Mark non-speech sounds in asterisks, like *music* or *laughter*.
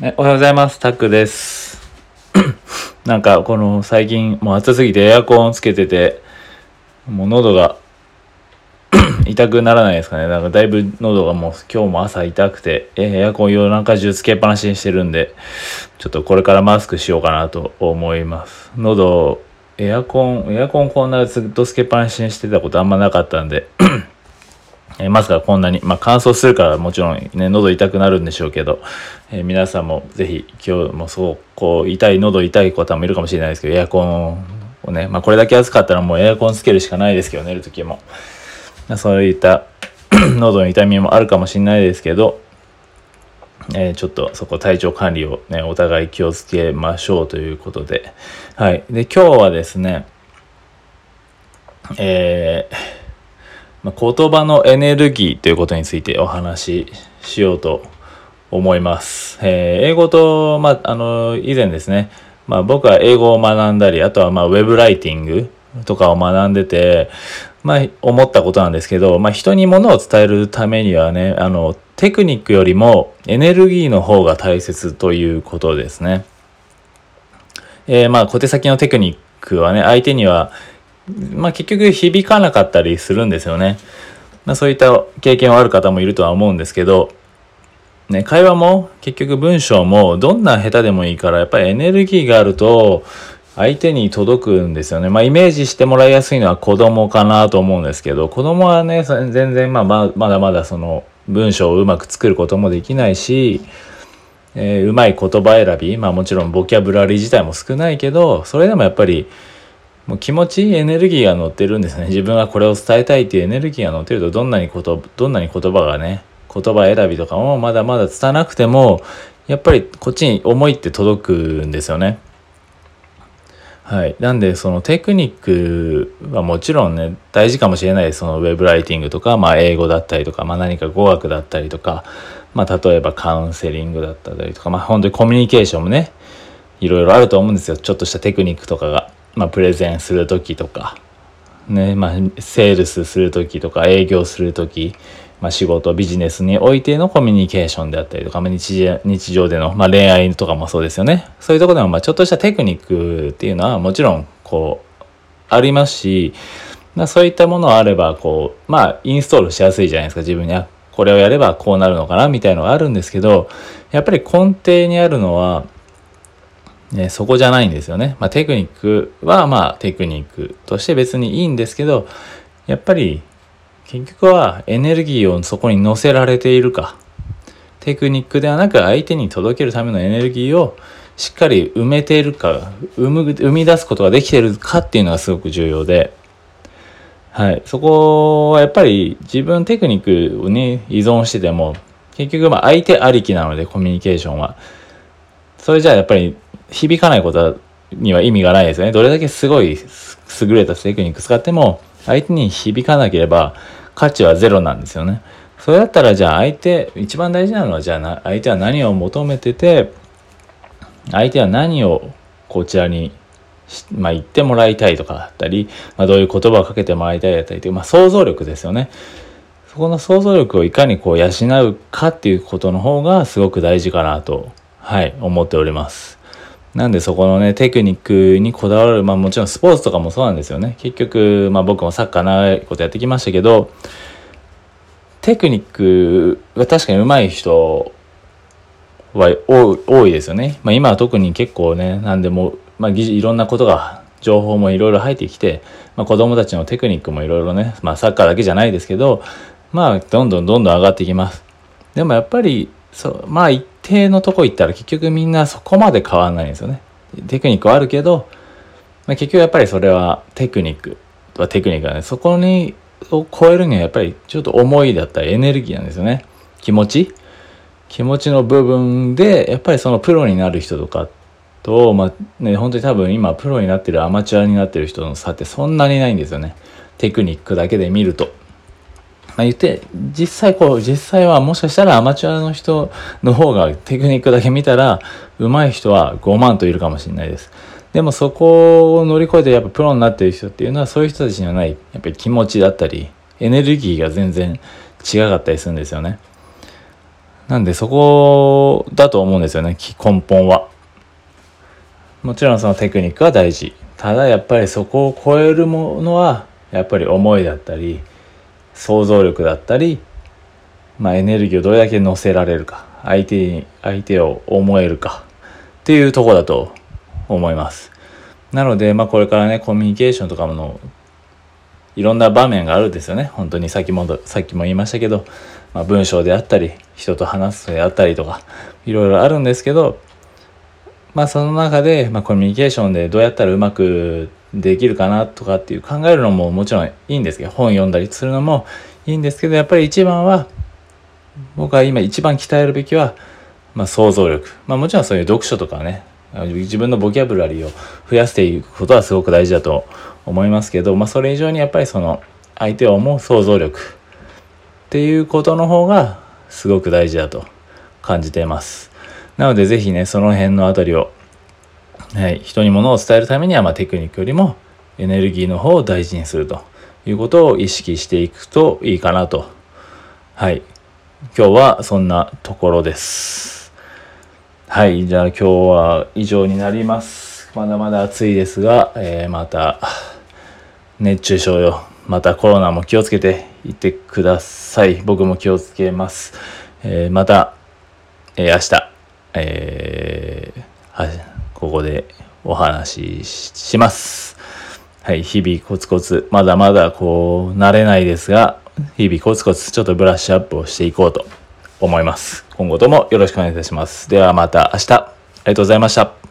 おはようございます。タックです。*coughs* なんかこの最近もう暑すぎてエアコンつけてて、もう喉が *coughs* 痛くならないですかね。なんかだいぶ喉がもう今日も朝痛くて、エアコン夜中中つけっぱなしにしてるんで、ちょっとこれからマスクしようかなと思います。喉、エアコン、エアコンこんなずっとつけっぱなしにしてたことあんまなかったんで、えーまさかこんなに、まあ、乾燥するからもちろんね、喉痛くなるんでしょうけど、えー皆さんもぜひ今日もそう、こう、痛い、喉痛い方もいるかもしれないですけど、エアコンをね、まあ、これだけ暑かったらもうエアコンつけるしかないですけど、寝るときも。そういった *coughs* 喉の痛みもあるかもしれないですけど、えーちょっとそこ体調管理をね、お互い気をつけましょうということで。はい。で、今日はですね、えー、言葉のエネルギーということについてお話ししようと思います。えー英語と、まあ、あの、以前ですね、まあ、僕は英語を学んだり、あとは、まあ、ウェブライティングとかを学んでて、まあ、思ったことなんですけど、まあ、人に物を伝えるためにはね、あの、テクニックよりもエネルギーの方が大切ということですね。えーまあ、小手先のテクニックはね、相手には、まあ結局響かなかったりするんですよね。まあそういった経験はある方もいるとは思うんですけど、ね、会話も結局文章もどんな下手でもいいからやっぱりエネルギーがあると相手に届くんですよね。まあイメージしてもらいやすいのは子供かなと思うんですけど、子供はね、全然ままあまだまだその文章をうまく作ることもできないし、えーうまい言葉選び、まあもちろんボキャブラリー自体も少ないけど、それでもやっぱりもう気持ちいいエネルギーが乗ってるんですね。自分がこれを伝えたいっていうエネルギーが乗ってるとどんなにことどんなに言葉がね言葉選びとかもまだまだ伝わなくてもやっぱりこっちに思いって届くんですよね。はい。なんでそのテクニックはもちろんね大事かもしれない。ですそのウェブライティングとか、まあ、英語だったりとか、まあ、何か語学だったりとか、まあ、例えばカウンセリングだったりとか、まあ、本当にコミュニケーションもねいろいろあると思うんですよ。ちょっとしたテクニックとかが、まあ、プレゼンする時とかねまあセールスする時とか営業する時、まあ、仕事ビジネスにおいてのコミュニケーションであったりとか、まあ、日常日常での、まあ、恋愛とかもそうですよね。そういうとこでもまあちょっとしたテクニックっていうのはもちろんこうありますし、まあ、そういったものがあればこうまあインストールしやすいじゃないですか。自分にあこれをやればこうなるのかなみたいのがあるんですけどやっぱり根底にあるのはね、そこじゃないんですよね。まあ、テクニックはまあテクニックとして別にいいんですけど、やっぱり結局はエネルギーをそこに乗せられているか。テクニックではなく相手に届けるためのエネルギーをしっかり埋めているか、生む生み出すことができているかっていうのがすごく重要で、はい。そこはやっぱり自分テクニックに依存してても、結局まあ相手ありきなのでコミュニケーションは。それじゃあやっぱり響かないことには意味がないですよね。どれだけすごい優れたテクニック使っても、相手に響かなければ価値はゼロなんですよね。それだったらじゃあ相手、一番大事なのはじゃあ相手は何を求めてて、相手は何をこちらにまあ、言ってもらいたいとかだったり、まあ、どういう言葉をかけてもらいたいだったりという、まあ、想像力ですよね。そこの想像力をいかにこう養うかっていうことの方がすごく大事かなと、はい、思っております。なんでそこのね、テクニックにこだわる、まあもちろんスポーツとかもそうなんですよね。結局、まあ僕もサッカー長いことやってきましたけど、テクニックが確かに上手い人は多いですよね。まあ今は特に結構ね、なんでも、まあいろんなことが、情報もいろいろ入ってきて、まあ子供たちのテクニックもいろいろね、まあサッカーだけじゃないですけど、まあどんどんどんどん上がってきます。でもやっぱり、そう、まあ一定のとこ行ったら結局みんなそこまで変わらないんですよね。テクニックはあるけど、まあ、結局やっぱりそれはテクニックはテクニックだね。そこに、を超えるにはやっぱりちょっと思いだったりエネルギーなんですよね。気持ち気持ちの部分で、やっぱりそのプロになる人とかと、まあね、本当に多分今プロになってるアマチュアになってる人の差ってそんなにないんですよね。テクニックだけで見ると。あ、言って、実際こう、実際はもしかしたらアマチュアの人の方がテクニックだけ見たら、上手い人は5万といるかもしれないです。でもそこを乗り越えてやっぱプロになってる人っていうのはそういう人たちにはない、やっぱり気持ちだったり、エネルギーが全然違かったりするんですよね。なんでそこだと思うんですよね根本は。もちろんそのテクニックは大事ただやっぱりそこを超えるものはやっぱり思いだったり想像力だったり、まあ、エネルギーをどれだけ乗せられるか相手に相手を思えるかっていうとこだと思います。なので、まあ、これからねコミュニケーションとかのいろんな場面があるんですよね。本当にさっきもさっきも言いましたけど、まあ、文章であったり人と話すであったりとかいろいろあるんですけどまあその中で、まあ、コミュニケーションでどうやったらうまくできるかなとかっていう考えるのももちろんいいんですけど本読んだりするのもいいんですけどやっぱり一番は僕は今一番鍛えるべきは、まあ、想像力まあもちろんそういう読書とかね自分のボキャブラリーを増やしていくことはすごく大事だと思いますけど、まあ、それ以上にやっぱりその相手を思う想像力っていうことの方がすごく大事だと感じています。なのでぜひねその辺のあたりを、はい、人にものを伝えるためには、まあ、テクニックよりもエネルギーの方を大事にするということを意識していくといいかなと。はい。今日はそんなところです。はい。じゃあ今日は以上になります。まだまだ暑いですが、えー、また熱中症よ。またコロナも気をつけていってください。僕も気をつけます、えー、また、えー、明日えー、ここでお話しします。はい、日々コツコツ、まだまだこう、慣れないですが、日々コツコツちょっとブラッシュアップをしていこうと思います。今後ともよろしくお願いいたします。ではまた明日、ありがとうございました。